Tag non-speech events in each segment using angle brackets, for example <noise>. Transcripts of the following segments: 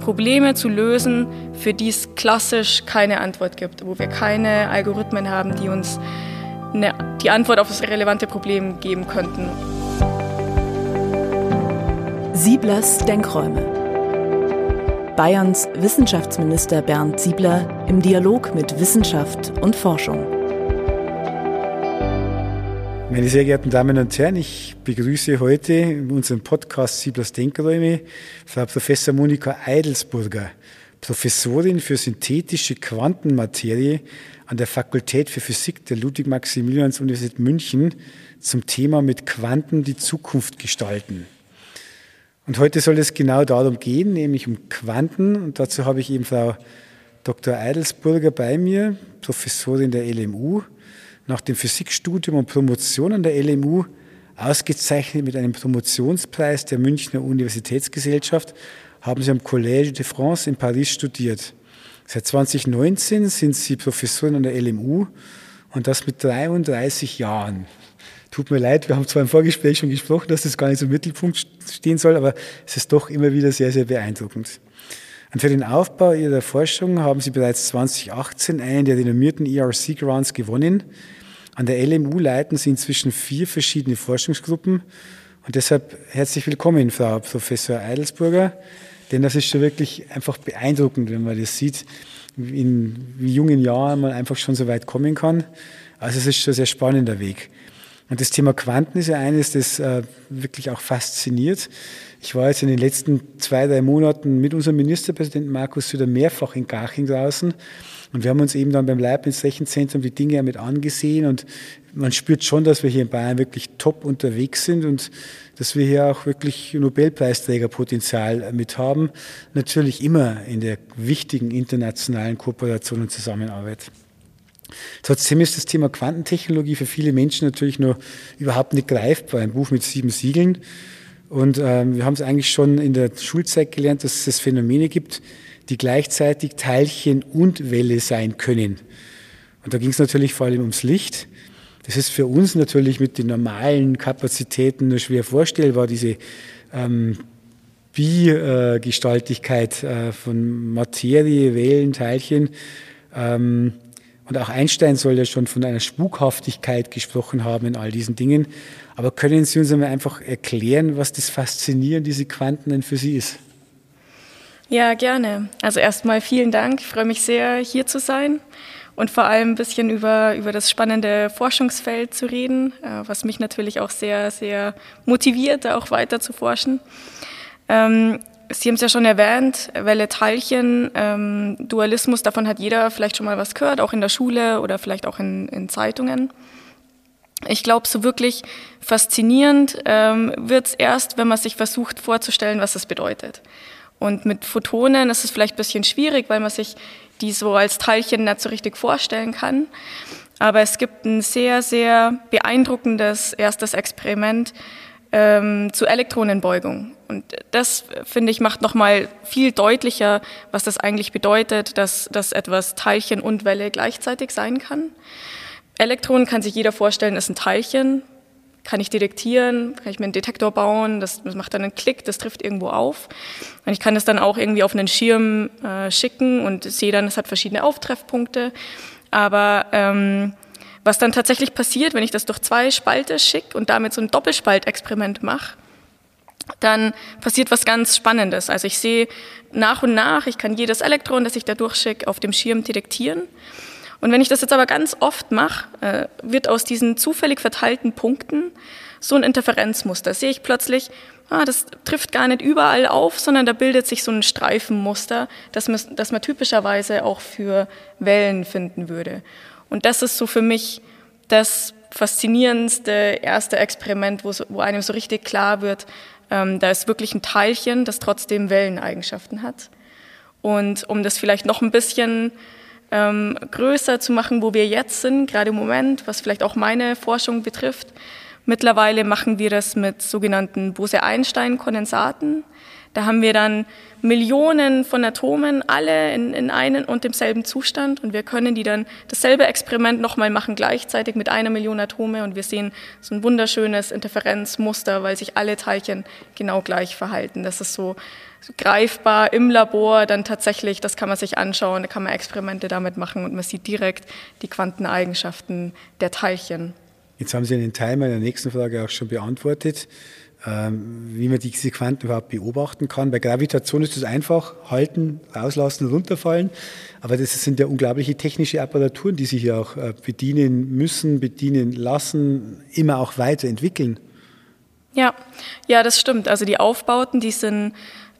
Probleme zu lösen, für die es klassisch keine Antwort gibt, wo wir keine Algorithmen haben, die uns eine, die Antwort auf das relevante Problem geben könnten. Sieblers Denkräume. Bayerns Wissenschaftsminister Bernd Siebler im Dialog mit Wissenschaft und Forschung. Meine sehr geehrten Damen und Herren, ich begrüße heute in unserem Podcast Sieblers Denkräume Frau Professor Monika Eidelsburger, Professorin für synthetische Quantenmaterie an der Fakultät für Physik der Ludwig-Maximilians-Universität München zum Thema mit Quanten die Zukunft gestalten. Und heute soll es genau darum gehen, nämlich um Quanten. Und dazu habe ich eben Frau Dr. Eidelsburger bei mir, Professorin der LMU, nach dem Physikstudium und Promotion an der LMU ausgezeichnet mit einem Promotionspreis der Münchner Universitätsgesellschaft, haben sie am Collège de France in Paris studiert. Seit 2019 sind sie Professorin an der LMU und das mit 33 Jahren. Tut mir leid, wir haben zwar im Vorgespräch schon gesprochen, dass das gar nicht so im Mittelpunkt stehen soll, aber es ist doch immer wieder sehr, sehr beeindruckend. Und für den Aufbau ihrer Forschung haben sie bereits 2018 einen der renommierten ERC Grants gewonnen. An der LMU leiten sie inzwischen vier verschiedene Forschungsgruppen. Und deshalb herzlich willkommen, Frau Professor Eidelsburger. Denn das ist schon wirklich einfach beeindruckend, wenn man das sieht, in wie jungen Jahren man einfach schon so weit kommen kann. Also es ist schon ein sehr spannender Weg. Und das Thema Quanten ist ja eines, das äh, wirklich auch fasziniert. Ich war jetzt in den letzten zwei, drei Monaten mit unserem Ministerpräsidenten Markus Söder mehrfach in Garching draußen. Und wir haben uns eben dann beim Leibniz Rechenzentrum die Dinge mit angesehen. Und man spürt schon, dass wir hier in Bayern wirklich top unterwegs sind und dass wir hier auch wirklich Nobelpreisträgerpotenzial mit haben. Natürlich immer in der wichtigen internationalen Kooperation und Zusammenarbeit. Trotzdem ist das Thema Quantentechnologie für viele Menschen natürlich noch überhaupt nicht greifbar. Ein Buch mit sieben Siegeln. Und ähm, wir haben es eigentlich schon in der Schulzeit gelernt, dass es Phänomene gibt, die gleichzeitig Teilchen und Welle sein können. Und da ging es natürlich vor allem ums Licht. Das ist für uns natürlich mit den normalen Kapazitäten nur schwer vorstellbar, diese ähm, Bi-Gestaltigkeit äh, von Materie, Wellen, Teilchen. Ähm, und auch Einstein soll ja schon von einer Spukhaftigkeit gesprochen haben in all diesen Dingen. Aber können Sie uns einmal einfach erklären, was das Faszinierende diese Quanten denn für Sie ist? Ja, gerne. Also erstmal vielen Dank. Ich freue mich sehr, hier zu sein und vor allem ein bisschen über, über das spannende Forschungsfeld zu reden, äh, was mich natürlich auch sehr, sehr motiviert, da auch weiter zu forschen. Ähm, Sie haben es ja schon erwähnt, Welle Teilchen, ähm, Dualismus, davon hat jeder vielleicht schon mal was gehört, auch in der Schule oder vielleicht auch in, in Zeitungen. Ich glaube, so wirklich faszinierend ähm, wird es erst, wenn man sich versucht vorzustellen, was es bedeutet. Und mit Photonen ist es vielleicht ein bisschen schwierig, weil man sich die so als Teilchen nicht so richtig vorstellen kann. Aber es gibt ein sehr, sehr beeindruckendes erstes Experiment, ähm, zu Elektronenbeugung. Und das, finde ich, macht nochmal viel deutlicher, was das eigentlich bedeutet, dass, dass etwas Teilchen und Welle gleichzeitig sein kann. Elektronen kann sich jeder vorstellen, ist ein Teilchen, kann ich detektieren, kann ich mir einen Detektor bauen, das, das macht dann einen Klick, das trifft irgendwo auf. Und ich kann es dann auch irgendwie auf einen Schirm äh, schicken und sehe dann, es hat verschiedene Auftreffpunkte. Aber ähm, was dann tatsächlich passiert, wenn ich das durch zwei Spalte schicke und damit so ein Doppelspaltexperiment mache, dann passiert was ganz Spannendes. Also ich sehe nach und nach, ich kann jedes Elektron, das ich da durchschicke, auf dem Schirm detektieren. Und wenn ich das jetzt aber ganz oft mache, äh, wird aus diesen zufällig verteilten Punkten so ein Interferenzmuster. Sehe ich plötzlich, ah, das trifft gar nicht überall auf, sondern da bildet sich so ein Streifenmuster, das man, das man typischerweise auch für Wellen finden würde. Und das ist so für mich das faszinierendste erste Experiment, wo, wo einem so richtig klar wird, ähm, da ist wirklich ein Teilchen, das trotzdem Welleneigenschaften hat. Und um das vielleicht noch ein bisschen ähm, größer zu machen, wo wir jetzt sind, gerade im Moment, was vielleicht auch meine Forschung betrifft, mittlerweile machen wir das mit sogenannten Bose-Einstein-Kondensaten. Da haben wir dann Millionen von Atomen, alle in, in einem und demselben Zustand und wir können die dann dasselbe Experiment nochmal machen, gleichzeitig mit einer Million Atome und wir sehen so ein wunderschönes Interferenzmuster, weil sich alle Teilchen genau gleich verhalten. Das ist so, so greifbar im Labor dann tatsächlich, das kann man sich anschauen, da kann man Experimente damit machen und man sieht direkt die Quanteneigenschaften der Teilchen. Jetzt haben Sie einen Teil meiner nächsten Frage auch schon beantwortet. Ähm, wie man diese Quanten überhaupt beobachten kann. Bei Gravitation ist es einfach, halten, rauslassen, runterfallen. Aber das sind ja unglaubliche technische Apparaturen, die sich ja auch äh, bedienen müssen, bedienen lassen, immer auch weiterentwickeln. Ja, ja, das stimmt. Also die Aufbauten, die sind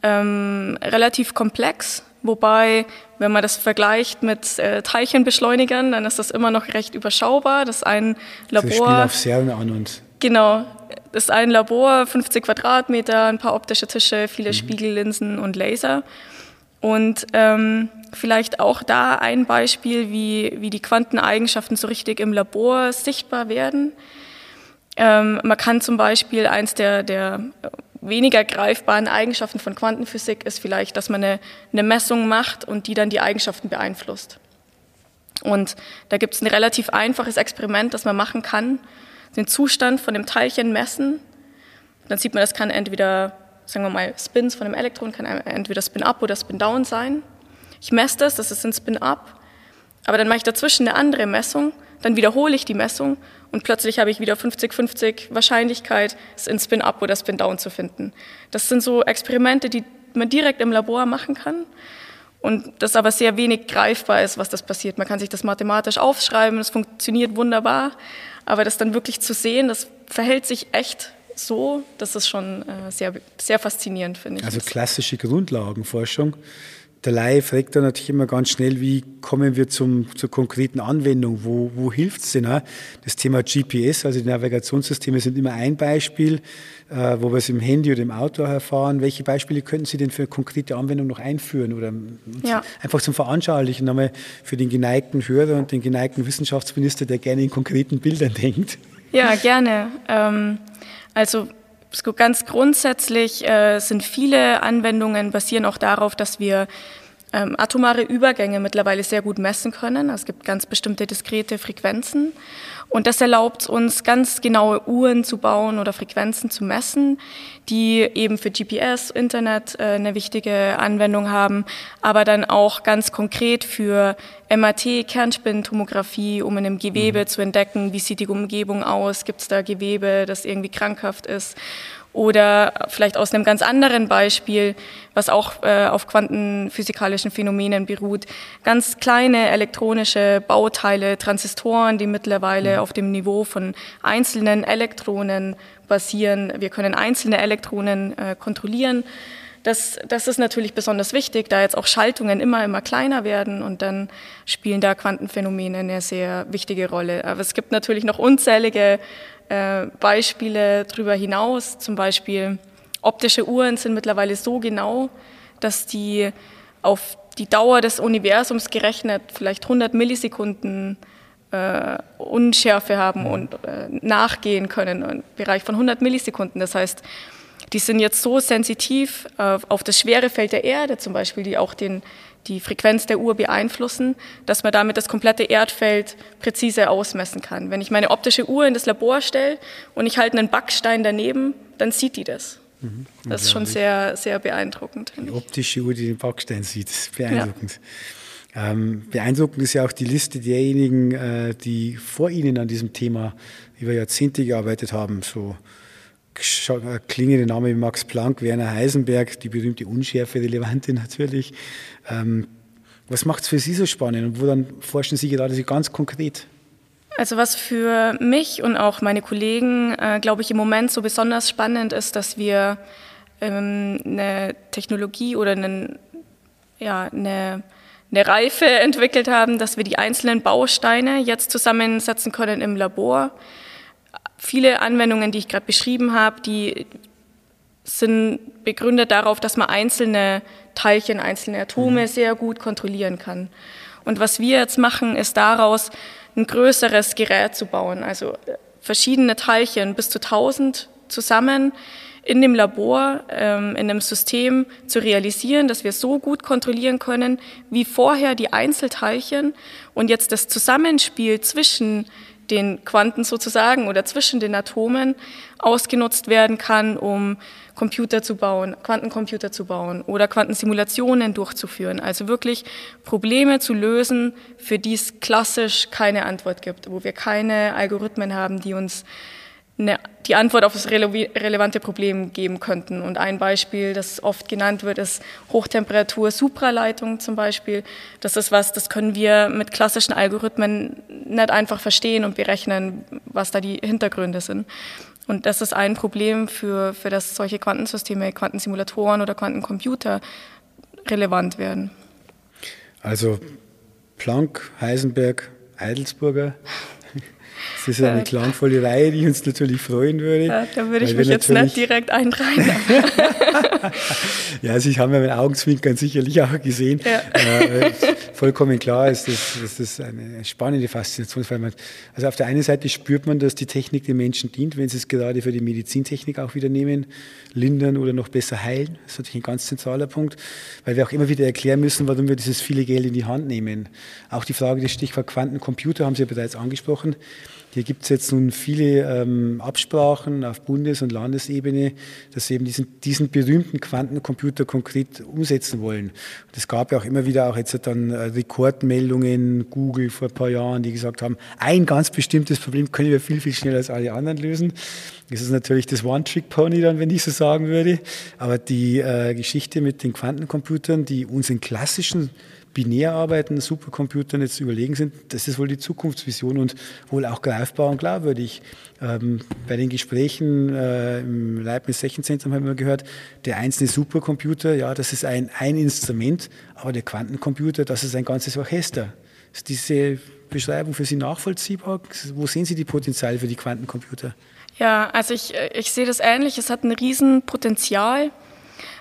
ähm, relativ komplex. Wobei, wenn man das vergleicht mit äh, Teilchenbeschleunigern, dann ist das immer noch recht überschaubar. Das ein Labor. Sie spielen auf CERN an und. Genau, das ist ein Labor, 50 Quadratmeter, ein paar optische Tische, viele mhm. Spiegellinsen und Laser. Und ähm, vielleicht auch da ein Beispiel, wie, wie die Quanteneigenschaften so richtig im Labor sichtbar werden. Ähm, man kann zum Beispiel eins der, der weniger greifbaren Eigenschaften von Quantenphysik ist vielleicht, dass man eine, eine Messung macht und die dann die Eigenschaften beeinflusst. Und da gibt es ein relativ einfaches Experiment, das man machen kann den Zustand von dem Teilchen messen. Dann sieht man, das kann entweder, sagen wir mal, Spins von einem Elektron, kann entweder Spin-up oder Spin-down sein. Ich messe das, das ist ein Spin-up, aber dann mache ich dazwischen eine andere Messung, dann wiederhole ich die Messung und plötzlich habe ich wieder 50-50 Wahrscheinlichkeit, es in Spin-up oder Spin-down zu finden. Das sind so Experimente, die man direkt im Labor machen kann und das aber sehr wenig greifbar ist, was das passiert. Man kann sich das mathematisch aufschreiben, es funktioniert wunderbar, aber das dann wirklich zu sehen, das verhält sich echt so, das ist schon äh, sehr, sehr faszinierend, finde ich. Also klassische Grundlagenforschung. Der Laie fragt dann natürlich immer ganz schnell, wie kommen wir zum, zur konkreten Anwendung? Wo, wo hilft es denn? Auch? Das Thema GPS, also die Navigationssysteme, sind immer ein Beispiel, äh, wo wir es im Handy oder im Auto erfahren. Welche Beispiele könnten Sie denn für konkrete Anwendung noch einführen? Oder ja. einfach zum Veranschaulichen nochmal für den geneigten Hörer und den geneigten Wissenschaftsminister, der gerne in konkreten Bildern <laughs> denkt? Ja, gerne. Ähm, also ganz grundsätzlich äh, sind viele Anwendungen basieren auch darauf, dass wir ähm, atomare Übergänge mittlerweile sehr gut messen können. Es gibt ganz bestimmte diskrete Frequenzen und das erlaubt uns ganz genaue Uhren zu bauen oder Frequenzen zu messen, die eben für GPS, Internet äh, eine wichtige Anwendung haben, aber dann auch ganz konkret für MRT, Kernspintomographie, um in einem Gewebe mhm. zu entdecken, wie sieht die Umgebung aus, gibt es da Gewebe, das irgendwie krankhaft ist oder vielleicht aus einem ganz anderen Beispiel, was auch äh, auf quantenphysikalischen Phänomenen beruht, ganz kleine elektronische Bauteile, Transistoren, die mittlerweile mhm. auf dem Niveau von einzelnen Elektronen basieren. Wir können einzelne Elektronen äh, kontrollieren. Das, das ist natürlich besonders wichtig, da jetzt auch Schaltungen immer, immer kleiner werden und dann spielen da Quantenphänomene eine sehr wichtige Rolle. Aber es gibt natürlich noch unzählige äh, Beispiele darüber hinaus, zum Beispiel optische Uhren sind mittlerweile so genau, dass die auf die Dauer des Universums gerechnet vielleicht 100 Millisekunden äh, Unschärfe haben und äh, nachgehen können im Bereich von 100 Millisekunden. Das heißt, die sind jetzt so sensitiv äh, auf das Schwerefeld der Erde zum Beispiel, die auch den die Frequenz der Uhr beeinflussen, dass man damit das komplette Erdfeld präzise ausmessen kann. Wenn ich meine optische Uhr in das Labor stelle und ich halte einen Backstein daneben, dann sieht die das. Mhm. Das ist schon sehr, sehr beeindruckend. Die optische Uhr, die den Backstein sieht, ist beeindruckend. Ja. Ähm, beeindruckend ist ja auch die Liste derjenigen, äh, die vor Ihnen an diesem Thema über Jahrzehnte gearbeitet haben. So klingende Namen wie Max Planck, Werner Heisenberg, die berühmte Unschärfe-Relevante natürlich. Ähm, was macht es für Sie so spannend und wo dann forschen Sie gerade so ganz konkret? Also was für mich und auch meine Kollegen, äh, glaube ich, im Moment so besonders spannend ist, dass wir ähm, eine Technologie oder einen, ja, eine, eine Reife <laughs> entwickelt haben, dass wir die einzelnen Bausteine jetzt zusammensetzen können im Labor viele Anwendungen, die ich gerade beschrieben habe, die sind begründet darauf, dass man einzelne Teilchen, einzelne Atome mhm. sehr gut kontrollieren kann. Und was wir jetzt machen, ist daraus ein größeres Gerät zu bauen, also äh, verschiedene Teilchen bis zu 1000 zusammen in dem Labor, ähm, in einem System zu realisieren, dass wir so gut kontrollieren können, wie vorher die Einzelteilchen und jetzt das Zusammenspiel zwischen den Quanten sozusagen oder zwischen den Atomen ausgenutzt werden kann, um Computer zu bauen, Quantencomputer zu bauen oder Quantensimulationen durchzuführen. Also wirklich Probleme zu lösen, für die es klassisch keine Antwort gibt, wo wir keine Algorithmen haben, die uns eine, die Antwort auf das rele relevante Problem geben könnten. Und ein Beispiel, das oft genannt wird, ist Hochtemperatur-Supraleitung zum Beispiel. Das ist was, das können wir mit klassischen Algorithmen nicht einfach verstehen und berechnen, was da die Hintergründe sind. Und das ist ein Problem für, für das solche Quantensysteme, Quantensimulatoren oder Quantencomputer relevant werden. Also Planck, Heisenberg, Eidelsburger, das ist eine klangvolle Reihe, die uns natürlich freuen würde. Ja, da würde ich mich jetzt nicht direkt einreihen. <laughs> <laughs> ja, also ich habe ja mit Augenzwinkern sicherlich auch gesehen. Ja. Äh, vollkommen klar ist, dass, dass das eine spannende Faszination ist. Man, also auf der einen Seite spürt man, dass die Technik den Menschen dient, wenn sie es gerade für die Medizintechnik auch wieder nehmen, lindern oder noch besser heilen. Das ist natürlich ein ganz zentraler Punkt, weil wir auch immer wieder erklären müssen, warum wir dieses viele Geld in die Hand nehmen. Auch die Frage des Stichwort Quantencomputer haben Sie ja bereits angesprochen. Hier gibt es jetzt nun viele ähm, Absprachen auf Bundes- und Landesebene, dass sie eben diesen, diesen berühmten Quantencomputer konkret umsetzen wollen. Und es gab ja auch immer wieder auch jetzt dann äh, Rekordmeldungen, Google vor ein paar Jahren, die gesagt haben, ein ganz bestimmtes Problem können wir viel, viel schneller als alle anderen lösen. Das ist natürlich das One-Trick-Pony dann, wenn ich so sagen würde. Aber die äh, Geschichte mit den Quantencomputern, die unseren klassischen binär arbeitenden Supercomputern jetzt überlegen sind, das ist wohl die Zukunftsvision und wohl auch greifbar und glaubwürdig. Ähm, bei den Gesprächen äh, im Leibniz Rechenzentrum haben wir gehört, der einzelne Supercomputer, ja, das ist ein, ein Instrument, aber der Quantencomputer, das ist ein ganzes Orchester. Ist diese Beschreibung für Sie nachvollziehbar? Wo sehen Sie die Potenziale für die Quantencomputer? Ja, also ich, ich sehe das ähnlich. Es hat ein Riesenpotenzial.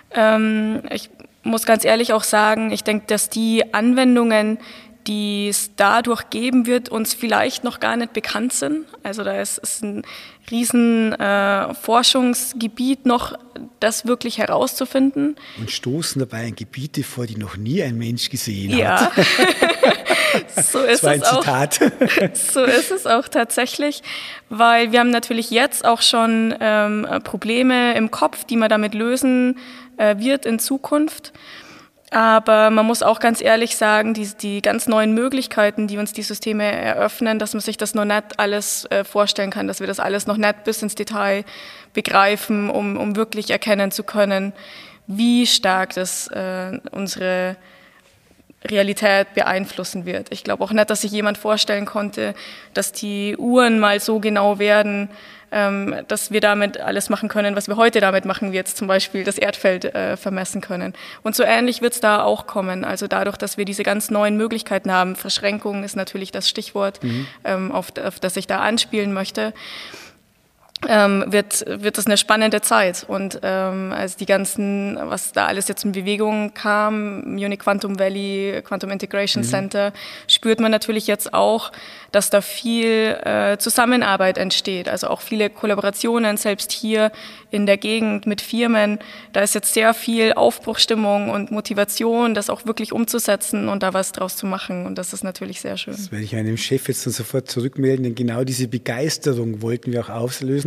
Ähm, ich muss ganz ehrlich auch sagen, ich denke, dass die Anwendungen, die es dadurch geben wird, uns vielleicht noch gar nicht bekannt sind. Also da ist, ist ein riesen äh, Forschungsgebiet noch, das wirklich herauszufinden. Und stoßen dabei in Gebiete vor, die noch nie ein Mensch gesehen ja. hat. <laughs> <laughs> so ist es auch. <laughs> so ist es auch tatsächlich, weil wir haben natürlich jetzt auch schon ähm, Probleme im Kopf, die man damit lösen äh, wird in Zukunft. Aber man muss auch ganz ehrlich sagen, die, die ganz neuen Möglichkeiten, die uns die Systeme eröffnen, dass man sich das noch nicht alles äh, vorstellen kann, dass wir das alles noch nicht bis ins Detail begreifen, um, um wirklich erkennen zu können, wie stark das äh, unsere Realität beeinflussen wird. Ich glaube auch nicht, dass sich jemand vorstellen konnte, dass die Uhren mal so genau werden, ähm, dass wir damit alles machen können, was wir heute damit machen, wie jetzt zum Beispiel das Erdfeld äh, vermessen können. Und so ähnlich wird es da auch kommen. Also dadurch, dass wir diese ganz neuen Möglichkeiten haben, Verschränkung ist natürlich das Stichwort, mhm. ähm, auf, auf das ich da anspielen möchte ähm, wird, wird das eine spannende Zeit. Und ähm, also die ganzen, was da alles jetzt in Bewegung kam, Munich Quantum Valley, Quantum Integration mhm. Center, spürt man natürlich jetzt auch, dass da viel äh, Zusammenarbeit entsteht. Also auch viele Kollaborationen, selbst hier in der Gegend mit Firmen. Da ist jetzt sehr viel Aufbruchstimmung und Motivation, das auch wirklich umzusetzen und da was draus zu machen. Und das ist natürlich sehr schön. Das werde ich einem Chef jetzt dann sofort zurückmelden, denn genau diese Begeisterung wollten wir auch auslösen,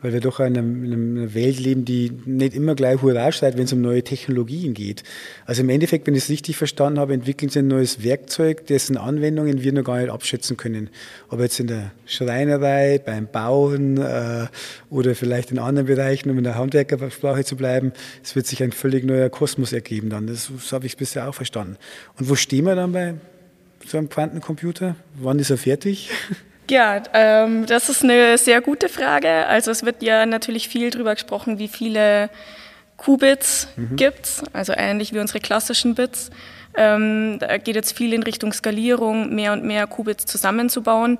weil wir doch in einer, in einer Welt leben, die nicht immer gleich Hurra schreit, wenn es um neue Technologien geht. Also im Endeffekt, wenn ich es richtig verstanden habe, entwickeln sie ein neues Werkzeug, dessen Anwendungen wir noch gar nicht abschätzen können. Ob jetzt in der Schreinerei, beim Bauen äh, oder vielleicht in anderen Bereichen um in der Handwerkersprache zu bleiben. Es wird sich ein völlig neuer Kosmos ergeben dann. Das, so habe ich bisher auch verstanden. Und wo stehen wir dann bei so einem Quantencomputer? Wann ist er fertig? <laughs> Ja, ähm, das ist eine sehr gute Frage. Also es wird ja natürlich viel darüber gesprochen, wie viele Qubits mhm. gibt also ähnlich wie unsere klassischen Bits. Ähm, da geht jetzt viel in Richtung Skalierung, mehr und mehr Qubits zusammenzubauen.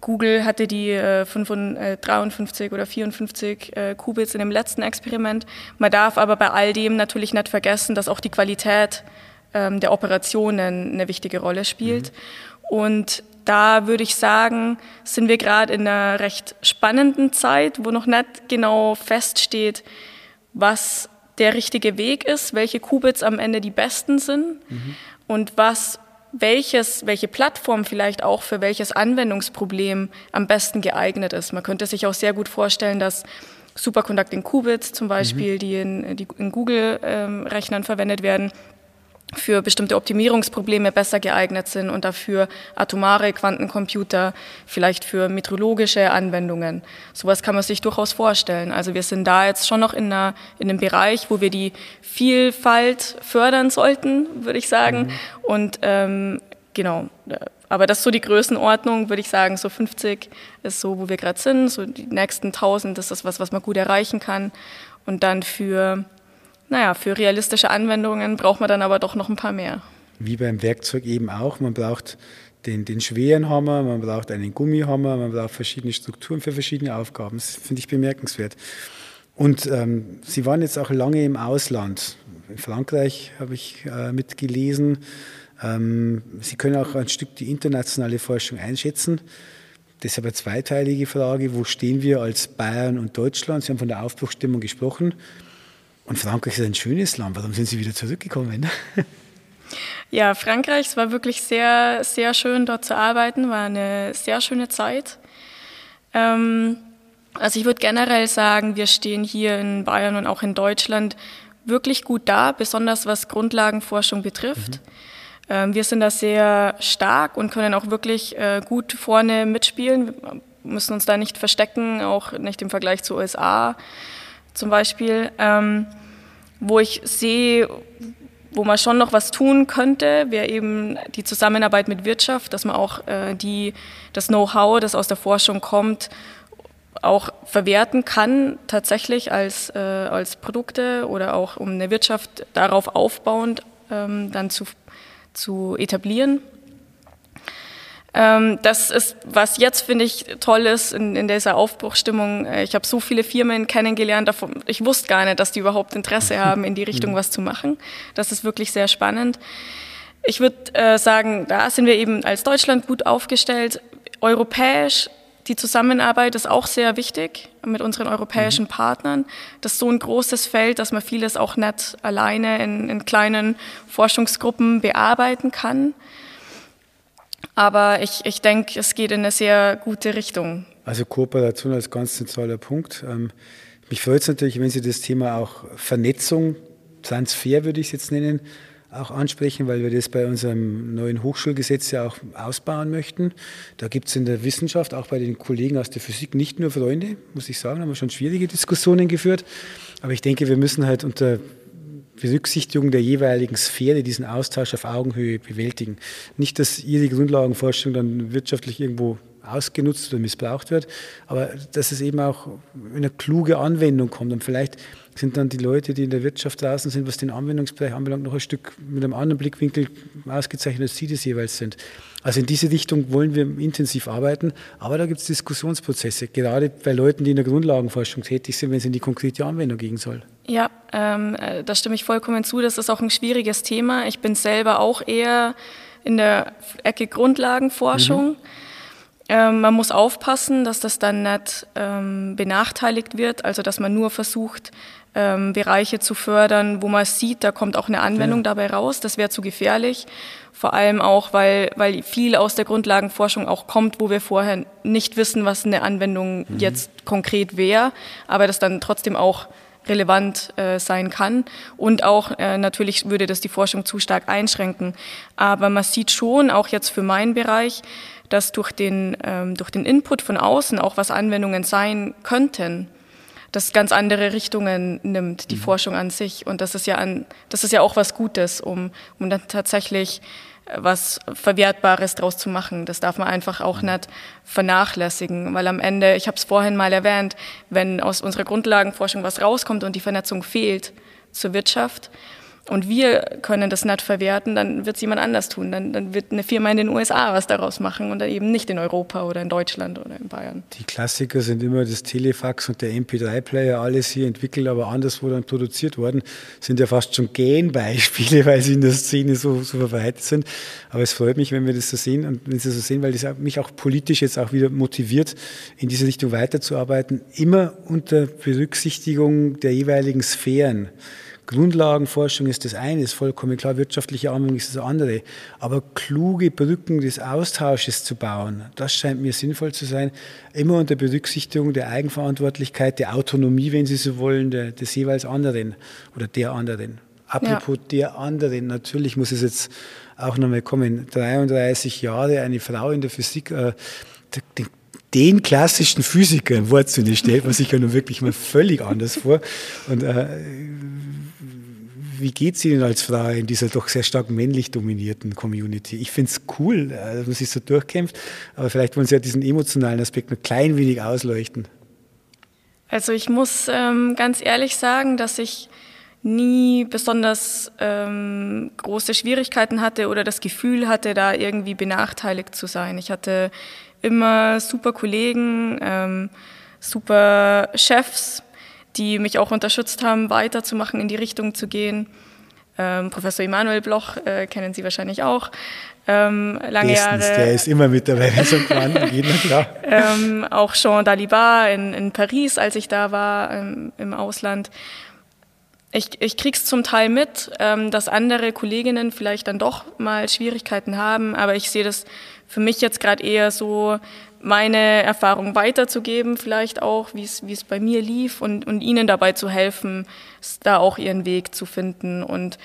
Google hatte die äh, 53 äh, oder 54 äh, Qubits in dem letzten Experiment. Man darf aber bei all dem natürlich nicht vergessen, dass auch die Qualität ähm, der Operationen eine wichtige Rolle spielt. Mhm. Und da würde ich sagen, sind wir gerade in einer recht spannenden Zeit, wo noch nicht genau feststeht, was der richtige Weg ist, welche Qubits am Ende die besten sind mhm. und was welches, welche Plattform vielleicht auch für welches Anwendungsproblem am besten geeignet ist. Man könnte sich auch sehr gut vorstellen, dass Superconducting Qubits zum Beispiel, mhm. die in, die in Google-Rechnern ähm, verwendet werden, für bestimmte Optimierungsprobleme besser geeignet sind und dafür atomare Quantencomputer vielleicht für metrologische Anwendungen. Sowas kann man sich durchaus vorstellen. Also wir sind da jetzt schon noch in, einer, in einem Bereich, wo wir die Vielfalt fördern sollten, würde ich sagen. Mhm. Und ähm, genau, aber das ist so die Größenordnung, würde ich sagen, so 50 ist so, wo wir gerade sind. So die nächsten 1000 ist das was, was man gut erreichen kann. Und dann für naja, für realistische Anwendungen braucht man dann aber doch noch ein paar mehr. Wie beim Werkzeug eben auch. Man braucht den, den schweren Hammer, man braucht einen Gummihammer, man braucht verschiedene Strukturen für verschiedene Aufgaben. Das finde ich bemerkenswert. Und ähm, Sie waren jetzt auch lange im Ausland. In Frankreich habe ich äh, mitgelesen. Ähm, Sie können auch ein Stück die internationale Forschung einschätzen. Deshalb eine zweiteilige Frage. Wo stehen wir als Bayern und Deutschland? Sie haben von der Aufbruchstimmung gesprochen. Und Frankreich ist ein schönes Land. Warum sind Sie wieder zurückgekommen? Ja, Frankreich, es war wirklich sehr, sehr schön dort zu arbeiten, war eine sehr schöne Zeit. Ähm, also ich würde generell sagen, wir stehen hier in Bayern und auch in Deutschland wirklich gut da, besonders was Grundlagenforschung betrifft. Mhm. Ähm, wir sind da sehr stark und können auch wirklich äh, gut vorne mitspielen, wir müssen uns da nicht verstecken, auch nicht im Vergleich zu USA zum Beispiel, ähm, wo ich sehe, wo man schon noch was tun könnte, wäre eben die Zusammenarbeit mit Wirtschaft, dass man auch äh, die, das Know-how, das aus der Forschung kommt, auch verwerten kann, tatsächlich als, äh, als Produkte oder auch um eine Wirtschaft darauf aufbauend ähm, dann zu, zu etablieren. Ähm, das ist, was jetzt finde ich toll ist in, in dieser Aufbruchstimmung. Äh, ich habe so viele Firmen kennengelernt, davon, ich wusste gar nicht, dass die überhaupt Interesse <laughs> haben, in die Richtung was zu machen. Das ist wirklich sehr spannend. Ich würde äh, sagen, da sind wir eben als Deutschland gut aufgestellt. Europäisch die Zusammenarbeit ist auch sehr wichtig mit unseren europäischen mhm. Partnern. Das ist so ein großes Feld, dass man vieles auch nicht alleine in, in kleinen Forschungsgruppen bearbeiten kann. Aber ich, ich denke, es geht in eine sehr gute Richtung. Also Kooperation als ganz zentraler Punkt. Ähm, mich freut es natürlich, wenn Sie das Thema auch Vernetzung, Transfer würde ich es jetzt nennen, auch ansprechen, weil wir das bei unserem neuen Hochschulgesetz ja auch ausbauen möchten. Da gibt es in der Wissenschaft, auch bei den Kollegen aus der Physik, nicht nur Freunde, muss ich sagen, haben wir schon schwierige Diskussionen geführt. Aber ich denke, wir müssen halt unter Berücksichtigung der jeweiligen Sphäre diesen Austausch auf Augenhöhe bewältigen. Nicht, dass Ihre Grundlagenforschung dann wirtschaftlich irgendwo ausgenutzt oder missbraucht wird, aber dass es eben auch in eine kluge Anwendung kommt. Und vielleicht sind dann die Leute, die in der Wirtschaft draußen sind, was den Anwendungsbereich anbelangt, noch ein Stück mit einem anderen Blickwinkel ausgezeichnet, als sie das jeweils sind. Also in diese Richtung wollen wir intensiv arbeiten, aber da gibt es Diskussionsprozesse, gerade bei Leuten, die in der Grundlagenforschung tätig sind, wenn es in die konkrete Anwendung gehen soll. Ja, ähm, äh, da stimme ich vollkommen zu. Das ist auch ein schwieriges Thema. Ich bin selber auch eher in der Ecke Grundlagenforschung. Mhm. Ähm, man muss aufpassen, dass das dann nicht ähm, benachteiligt wird, also dass man nur versucht, ähm, Bereiche zu fördern, wo man sieht, da kommt auch eine Anwendung ja. dabei raus. Das wäre zu gefährlich. Vor allem auch, weil, weil viel aus der Grundlagenforschung auch kommt, wo wir vorher nicht wissen, was eine Anwendung mhm. jetzt konkret wäre, aber das dann trotzdem auch relevant äh, sein kann. Und auch äh, natürlich würde das die Forschung zu stark einschränken. Aber man sieht schon, auch jetzt für meinen Bereich, dass durch den, ähm, durch den Input von außen auch was Anwendungen sein könnten, das ganz andere Richtungen nimmt, die mhm. Forschung an sich. Und das ist ja an, das ist ja auch was Gutes, um, um dann tatsächlich äh, was Verwertbares draus zu machen. Das darf man einfach auch mhm. nicht vernachlässigen, weil am Ende, ich habe es vorhin mal erwähnt, wenn aus unserer Grundlagenforschung was rauskommt und die Vernetzung fehlt zur Wirtschaft, und wir können das nicht verwerten, dann wird es jemand anders tun. Dann, dann, wird eine Firma in den USA was daraus machen und dann eben nicht in Europa oder in Deutschland oder in Bayern. Die Klassiker sind immer das Telefax und der MP3-Player, alles hier entwickelt, aber anderswo dann produziert worden, sind ja fast schon Genbeispiele, <laughs> weil sie in der Szene so, so verbreitet sind. Aber es freut mich, wenn wir das so sehen und wenn Sie so sehen, weil das mich auch politisch jetzt auch wieder motiviert, in diese Richtung weiterzuarbeiten, immer unter Berücksichtigung der jeweiligen Sphären. Grundlagenforschung ist das eine, ist vollkommen klar, wirtschaftliche Anwendung ist das andere. Aber kluge Brücken des Austausches zu bauen, das scheint mir sinnvoll zu sein, immer unter Berücksichtigung der Eigenverantwortlichkeit, der Autonomie, wenn Sie so wollen, der, des jeweils anderen oder der anderen. Apropos ja. der anderen, natürlich muss es jetzt auch nochmal kommen, 33 Jahre, eine Frau in der Physik, äh, den, den klassischen Physiker Wort zu stellt man sich ja nun wirklich mal völlig anders vor. Und äh, wie geht es Ihnen als Frau in dieser doch sehr stark männlich dominierten Community? Ich finde es cool, äh, dass man sich so durchkämpft, aber vielleicht wollen Sie ja diesen emotionalen Aspekt noch klein wenig ausleuchten. Also ich muss ähm, ganz ehrlich sagen, dass ich nie besonders ähm, große Schwierigkeiten hatte oder das Gefühl hatte, da irgendwie benachteiligt zu sein. Ich hatte immer super Kollegen, ähm, super Chefs, die mich auch unterstützt haben, weiterzumachen, in die Richtung zu gehen. Ähm, Professor Emanuel Bloch äh, kennen Sie wahrscheinlich auch. Ähm, lange Bestens, Jahre. Der ist immer mit dabei, wenn es um Quanten <laughs> geht, klar. Ähm, auch Jean Dalibard in, in Paris, als ich da war, ähm, im Ausland. Ich, ich kriege es zum Teil mit, ähm, dass andere Kolleginnen vielleicht dann doch mal Schwierigkeiten haben, aber ich sehe das für mich jetzt gerade eher so, meine Erfahrung weiterzugeben, vielleicht auch, wie es bei mir lief und, und ihnen dabei zu helfen, da auch ihren Weg zu finden. Und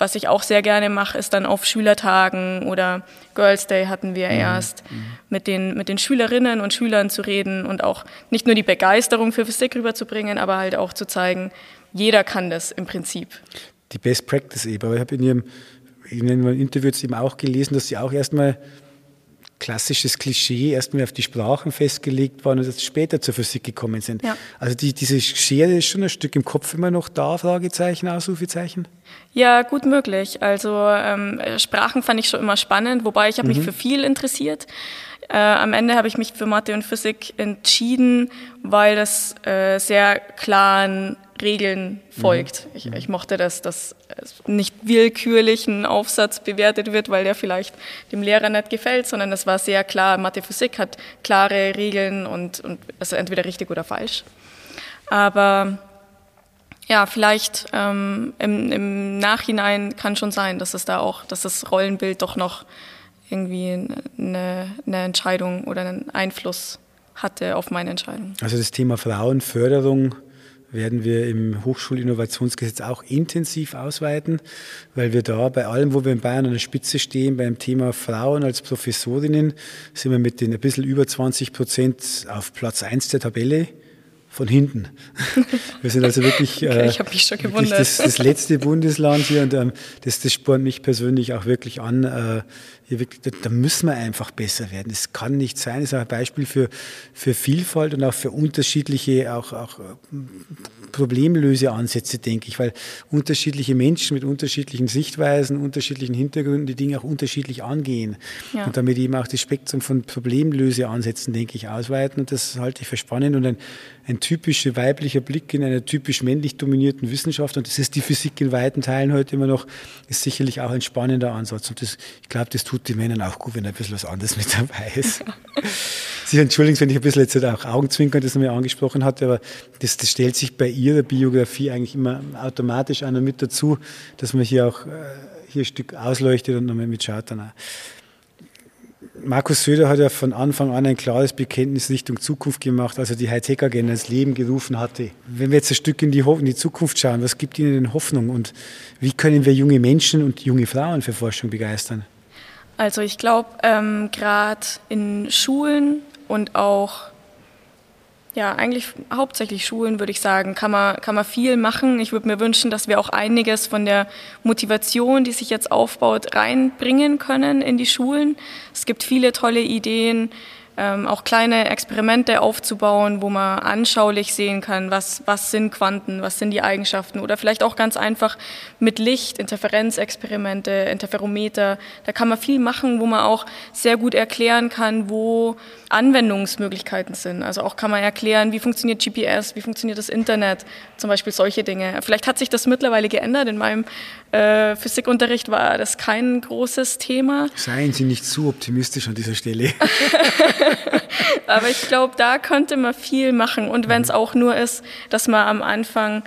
was ich auch sehr gerne mache, ist dann auf Schülertagen oder Girls Day hatten wir mhm. erst, mhm. mit, den, mit den Schülerinnen und Schülern zu reden und auch nicht nur die Begeisterung für Physik rüberzubringen, aber halt auch zu zeigen, jeder kann das im Prinzip. Die Best Practice eben. Aber ich habe in Ihrem, in Interview jetzt eben auch gelesen, dass Sie auch erstmal klassisches Klischee erstmal auf die Sprachen festgelegt waren und erst später zur Physik gekommen sind. Ja. Also die, diese Schere ist schon ein Stück im Kopf immer noch da, Fragezeichen, Ausrufezeichen? Ja, gut möglich. Also ähm, Sprachen fand ich schon immer spannend, wobei ich habe mhm. mich für viel interessiert. Äh, am Ende habe ich mich für Mathe und Physik entschieden, weil das äh, sehr klaren Regeln folgt. Mhm. Ich, ich, mochte das, dass nicht willkürlich ein Aufsatz bewertet wird, weil der vielleicht dem Lehrer nicht gefällt, sondern es war sehr klar, Mathe, Physik hat klare Regeln und, und also entweder richtig oder falsch. Aber ja, vielleicht ähm, im, im Nachhinein kann schon sein, dass es da auch, dass das Rollenbild doch noch irgendwie eine, eine Entscheidung oder einen Einfluss hatte auf meine Entscheidung. Also das Thema Frauenförderung werden wir im Hochschulinnovationsgesetz auch intensiv ausweiten, weil wir da bei allem, wo wir in Bayern an der Spitze stehen, beim Thema Frauen als Professorinnen, sind wir mit den ein bisschen über 20 Prozent auf Platz 1 der Tabelle von hinten. <laughs> Wir sind also wirklich, okay, schon wirklich das, das, <laughs> letzte Bundesland hier und ähm, das, das spornt mich persönlich auch wirklich an, äh, wirklich, da, da, müssen wir einfach besser werden. Es kann nicht sein. Es ist auch ein Beispiel für, für Vielfalt und auch für unterschiedliche, auch, auch äh, Problemlöseansätze, denke ich, weil unterschiedliche Menschen mit unterschiedlichen Sichtweisen, unterschiedlichen Hintergründen die Dinge auch unterschiedlich angehen. Ja. Und damit eben auch das Spektrum von Problemlöseansätzen, denke ich, ausweiten. Und das halte ich für spannend und ein, ein typischer weiblicher Blick in einer typisch männlich dominierten Wissenschaft, und das ist die Physik in weiten Teilen heute immer noch, ist sicherlich auch ein spannender Ansatz. Und das, ich glaube, das tut den Männern auch gut, wenn ein bisschen was anderes mit dabei ist. <laughs> Sie entschuldigen, wenn ich ein bisschen jetzt auch Augenzwinkern das nochmal angesprochen hatte, aber das, das, stellt sich bei Ihrer Biografie eigentlich immer automatisch einer mit dazu, dass man hier auch äh, hier ein Stück ausleuchtet und nochmal mitschaut. Dann auch. Markus Söder hat ja von Anfang an ein klares Bekenntnis Richtung Zukunft gemacht, als er die Hightech-Agenda ins Leben gerufen hatte. Wenn wir jetzt ein Stück in die, in die Zukunft schauen, was gibt Ihnen denn Hoffnung und wie können wir junge Menschen und junge Frauen für Forschung begeistern? Also ich glaube, ähm, gerade in Schulen und auch, ja, eigentlich hauptsächlich Schulen, würde ich sagen, kann man, kann man viel machen. Ich würde mir wünschen, dass wir auch einiges von der Motivation, die sich jetzt aufbaut, reinbringen können in die Schulen. Es gibt viele tolle Ideen, ähm, auch kleine Experimente aufzubauen, wo man anschaulich sehen kann, was, was sind Quanten, was sind die Eigenschaften oder vielleicht auch ganz einfach mit Licht, Interferenzexperimente, Interferometer. Da kann man viel machen, wo man auch sehr gut erklären kann, wo Anwendungsmöglichkeiten sind. Also auch kann man erklären, wie funktioniert GPS, wie funktioniert das Internet, zum Beispiel solche Dinge. Vielleicht hat sich das mittlerweile geändert. In meinem äh, Physikunterricht war das kein großes Thema. Seien Sie nicht zu optimistisch an dieser Stelle. <laughs> <laughs> Aber ich glaube, da könnte man viel machen. Und wenn es mhm. auch nur ist, dass man am Anfang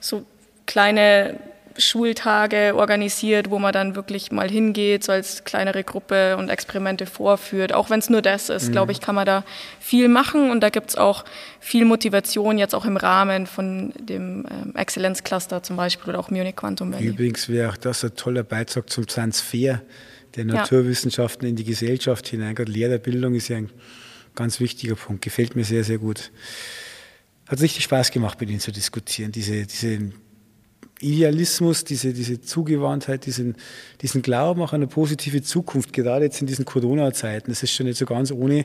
so kleine Schultage organisiert, wo man dann wirklich mal hingeht, so als kleinere Gruppe und Experimente vorführt. Auch wenn es nur das ist, mhm. glaube ich, kann man da viel machen und da gibt es auch viel Motivation jetzt auch im Rahmen von dem ähm, Exzellenzcluster zum Beispiel oder auch Munich Quantum Valley. Übrigens wäre auch das ein toller Beitrag zum Transfer der Naturwissenschaften in die Gesellschaft hinein. Gerade Lehrerbildung ist ja ein ganz wichtiger Punkt. Gefällt mir sehr, sehr gut. Hat richtig Spaß gemacht, mit Ihnen zu diskutieren. Diese, diese Idealismus, diese, diese Zugewandtheit, diesen, diesen Glauben auch an eine positive Zukunft, gerade jetzt in diesen Corona-Zeiten. Das ist schon nicht so ganz ohne,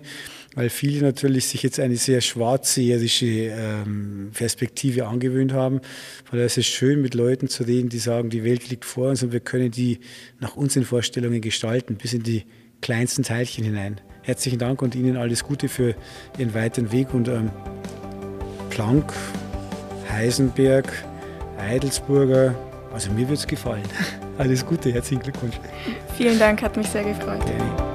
weil viele natürlich sich jetzt eine sehr schwarzseherische ähm, Perspektive angewöhnt haben. Von daher ist es schön, mit Leuten zu reden, die sagen, die Welt liegt vor uns und wir können die nach unseren Vorstellungen gestalten, bis in die kleinsten Teilchen hinein. Herzlichen Dank und Ihnen alles Gute für Ihren weiteren Weg und ähm, Planck, Heisenberg, Eidelsburger. Also mir wird es gefallen. <laughs> Alles Gute, herzlichen Glückwunsch. Vielen Dank, hat mich sehr gefreut. Gerne.